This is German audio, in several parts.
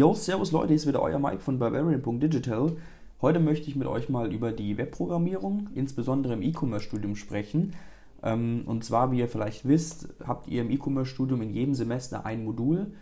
Jo, servus Leute, hier ist wieder euer Mike von Barbarian.digital. Heute möchte ich mit euch mal über die Webprogrammierung, insbesondere im E-Commerce-Studium sprechen. Ähm, und zwar, wie ihr vielleicht wisst, habt ihr im E-Commerce-Studium in jedem Semester ein Modul,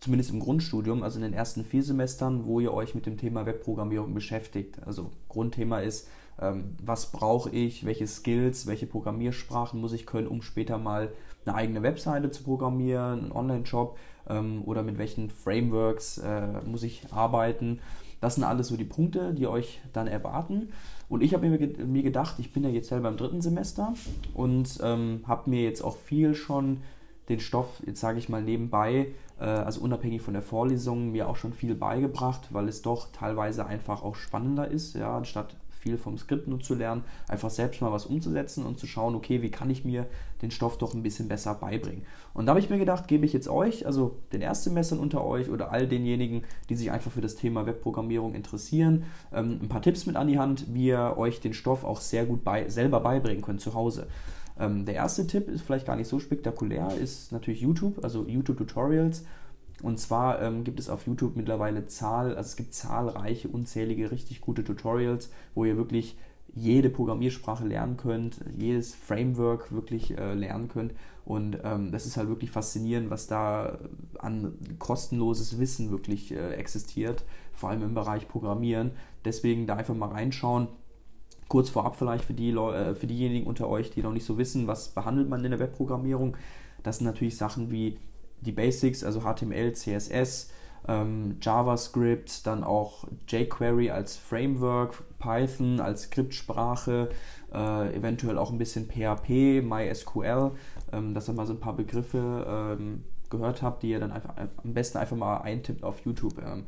zumindest im Grundstudium, also in den ersten vier Semestern, wo ihr euch mit dem Thema Webprogrammierung beschäftigt. Also Grundthema ist, ähm, was brauche ich, welche Skills, welche Programmiersprachen muss ich können, um später mal eine eigene Webseite zu programmieren, einen Online-Shop ähm, oder mit welchen Frameworks äh, muss ich arbeiten. Das sind alles so die Punkte, die euch dann erwarten. Und ich habe mir, mir gedacht, ich bin ja jetzt selber im dritten Semester und ähm, habe mir jetzt auch viel schon den Stoff, jetzt sage ich mal nebenbei, äh, also unabhängig von der Vorlesung, mir auch schon viel beigebracht, weil es doch teilweise einfach auch spannender ist, ja, anstatt viel vom Skript nur zu lernen, einfach selbst mal was umzusetzen und zu schauen, okay, wie kann ich mir den Stoff doch ein bisschen besser beibringen. Und da habe ich mir gedacht, gebe ich jetzt euch, also den Erstsemestern unter euch oder all denjenigen, die sich einfach für das Thema Webprogrammierung interessieren, ähm, ein paar Tipps mit an die Hand, wie ihr euch den Stoff auch sehr gut bei, selber beibringen könnt zu Hause. Ähm, der erste Tipp ist vielleicht gar nicht so spektakulär, ist natürlich YouTube, also YouTube-Tutorials. Und zwar ähm, gibt es auf YouTube mittlerweile Zahl, also es gibt zahlreiche, unzählige, richtig gute Tutorials, wo ihr wirklich jede Programmiersprache lernen könnt, jedes Framework wirklich äh, lernen könnt. Und ähm, das ist halt wirklich faszinierend, was da an kostenloses Wissen wirklich äh, existiert, vor allem im Bereich Programmieren. Deswegen da einfach mal reinschauen. Kurz vorab vielleicht für, die äh, für diejenigen unter euch, die noch nicht so wissen, was behandelt man in der Webprogrammierung. Das sind natürlich Sachen wie die Basics, also HTML, CSS, ähm, JavaScript, dann auch jQuery als Framework, Python als Skriptsprache, äh, eventuell auch ein bisschen PHP, MySQL, ähm, dass ihr mal so ein paar Begriffe ähm, gehört habt, die ihr dann einfach am besten einfach mal eintippt auf YouTube. Ähm.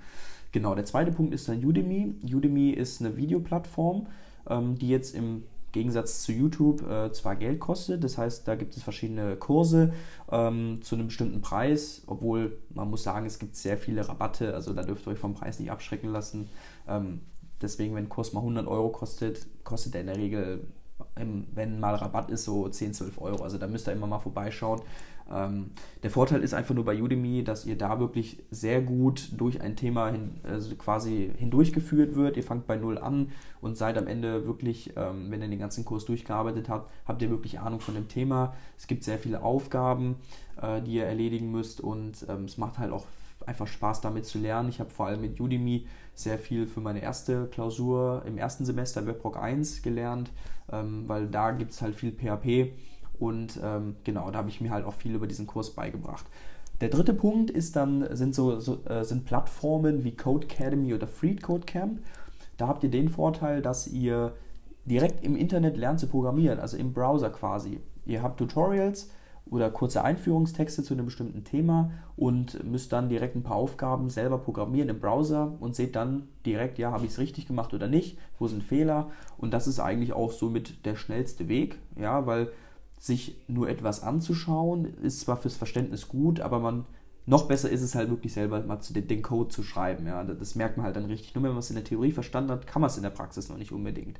Genau, der zweite Punkt ist dann Udemy. Udemy ist eine Videoplattform, ähm, die jetzt im Gegensatz zu YouTube äh, zwar Geld kostet, das heißt, da gibt es verschiedene Kurse ähm, zu einem bestimmten Preis, obwohl man muss sagen, es gibt sehr viele Rabatte, also da dürft ihr euch vom Preis nicht abschrecken lassen. Ähm, deswegen, wenn ein Kurs mal 100 Euro kostet, kostet er in der Regel, wenn mal Rabatt ist, so 10, 12 Euro. Also da müsst ihr immer mal vorbeischauen. Ähm, der Vorteil ist einfach nur bei Udemy, dass ihr da wirklich sehr gut durch ein Thema hin, also quasi hindurchgeführt wird. Ihr fangt bei Null an und seid am Ende wirklich, ähm, wenn ihr den ganzen Kurs durchgearbeitet habt, habt ihr wirklich Ahnung von dem Thema. Es gibt sehr viele Aufgaben, äh, die ihr erledigen müsst und ähm, es macht halt auch einfach Spaß damit zu lernen. Ich habe vor allem mit Udemy sehr viel für meine erste Klausur im ersten Semester WebRock 1 gelernt, ähm, weil da gibt es halt viel PHP und ähm, genau, da habe ich mir halt auch viel über diesen Kurs beigebracht. Der dritte Punkt ist dann, sind so, so äh, sind Plattformen wie Codecademy oder Freed Codecamp. Da habt ihr den Vorteil, dass ihr direkt im Internet lernt zu programmieren, also im Browser quasi. Ihr habt Tutorials oder kurze Einführungstexte zu einem bestimmten Thema und müsst dann direkt ein paar Aufgaben selber programmieren im Browser und seht dann direkt, ja, habe ich es richtig gemacht oder nicht, wo sind Fehler und das ist eigentlich auch somit der schnellste Weg, ja, weil sich nur etwas anzuschauen, ist zwar fürs Verständnis gut, aber man noch besser ist es halt wirklich selber mal den, den Code zu schreiben. Ja, das merkt man halt dann richtig. Nur wenn man es in der Theorie verstanden hat, kann man es in der Praxis noch nicht unbedingt.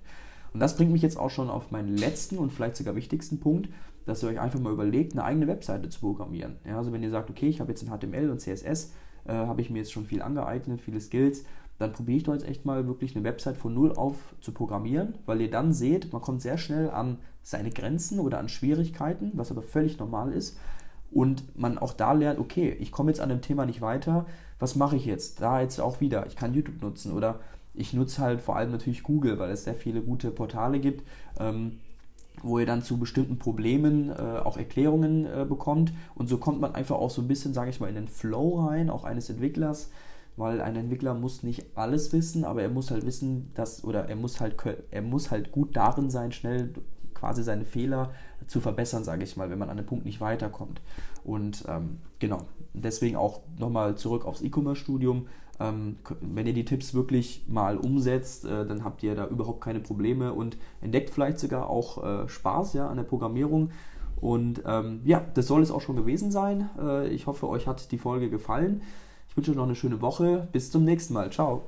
Und das bringt mich jetzt auch schon auf meinen letzten und vielleicht sogar wichtigsten Punkt, dass ihr euch einfach mal überlegt, eine eigene Webseite zu programmieren. Ja, also wenn ihr sagt, okay, ich habe jetzt in HTML und CSS, äh, habe ich mir jetzt schon viel angeeignet, viele Skills, dann probiere ich doch jetzt echt mal wirklich eine Website von null auf zu programmieren, weil ihr dann seht, man kommt sehr schnell an seine Grenzen oder an Schwierigkeiten, was aber völlig normal ist. Und man auch da lernt, okay, ich komme jetzt an dem Thema nicht weiter, was mache ich jetzt? Da jetzt auch wieder, ich kann YouTube nutzen oder ich nutze halt vor allem natürlich Google, weil es sehr viele gute Portale gibt, ähm, wo ihr dann zu bestimmten Problemen äh, auch Erklärungen äh, bekommt. Und so kommt man einfach auch so ein bisschen, sage ich mal, in den Flow rein, auch eines Entwicklers weil ein Entwickler muss nicht alles wissen, aber er muss halt wissen, dass oder er muss halt er muss halt gut darin sein, schnell quasi seine Fehler zu verbessern, sage ich mal, wenn man an einem Punkt nicht weiterkommt. Und ähm, genau, deswegen auch nochmal zurück aufs E-Commerce-Studium. Ähm, wenn ihr die Tipps wirklich mal umsetzt, äh, dann habt ihr da überhaupt keine Probleme und entdeckt vielleicht sogar auch äh, Spaß ja, an der Programmierung. Und ähm, ja, das soll es auch schon gewesen sein. Äh, ich hoffe, euch hat die Folge gefallen. Ich wünsche euch noch eine schöne Woche. Bis zum nächsten Mal. Ciao.